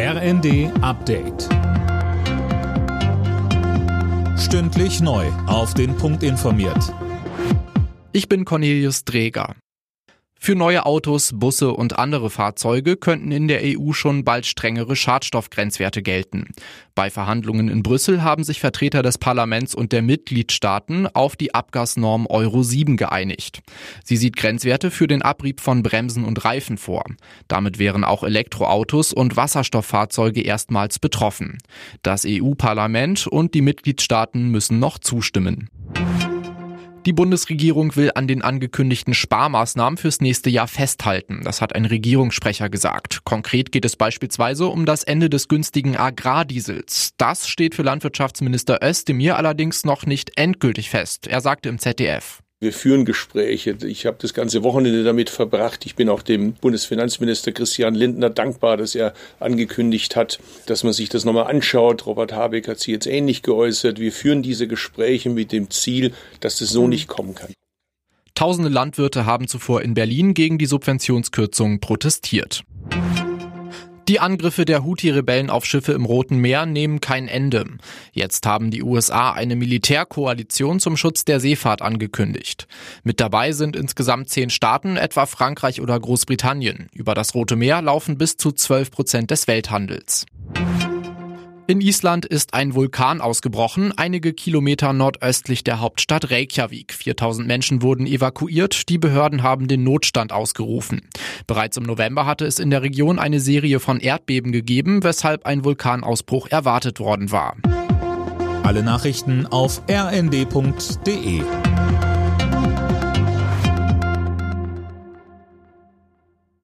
RND Update. Stündlich neu. Auf den Punkt informiert. Ich bin Cornelius Dreger. Für neue Autos, Busse und andere Fahrzeuge könnten in der EU schon bald strengere Schadstoffgrenzwerte gelten. Bei Verhandlungen in Brüssel haben sich Vertreter des Parlaments und der Mitgliedstaaten auf die Abgasnorm Euro 7 geeinigt. Sie sieht Grenzwerte für den Abrieb von Bremsen und Reifen vor. Damit wären auch Elektroautos und Wasserstofffahrzeuge erstmals betroffen. Das EU-Parlament und die Mitgliedstaaten müssen noch zustimmen. Die Bundesregierung will an den angekündigten Sparmaßnahmen fürs nächste Jahr festhalten. Das hat ein Regierungssprecher gesagt. Konkret geht es beispielsweise um das Ende des günstigen Agrardiesels. Das steht für Landwirtschaftsminister Özdemir allerdings noch nicht endgültig fest. Er sagte im ZDF. Wir führen Gespräche. Ich habe das ganze Wochenende damit verbracht. Ich bin auch dem Bundesfinanzminister Christian Lindner dankbar, dass er angekündigt hat, dass man sich das nochmal anschaut. Robert Habeck hat sich jetzt ähnlich geäußert. Wir führen diese Gespräche mit dem Ziel, dass das so mhm. nicht kommen kann. Tausende Landwirte haben zuvor in Berlin gegen die Subventionskürzungen protestiert. Die Angriffe der Houthi-Rebellen auf Schiffe im Roten Meer nehmen kein Ende. Jetzt haben die USA eine Militärkoalition zum Schutz der Seefahrt angekündigt. Mit dabei sind insgesamt zehn Staaten, etwa Frankreich oder Großbritannien. Über das Rote Meer laufen bis zu 12 Prozent des Welthandels. In Island ist ein Vulkan ausgebrochen, einige Kilometer nordöstlich der Hauptstadt Reykjavik. 4000 Menschen wurden evakuiert, die Behörden haben den Notstand ausgerufen. Bereits im November hatte es in der Region eine Serie von Erdbeben gegeben, weshalb ein Vulkanausbruch erwartet worden war. Alle Nachrichten auf rnd.de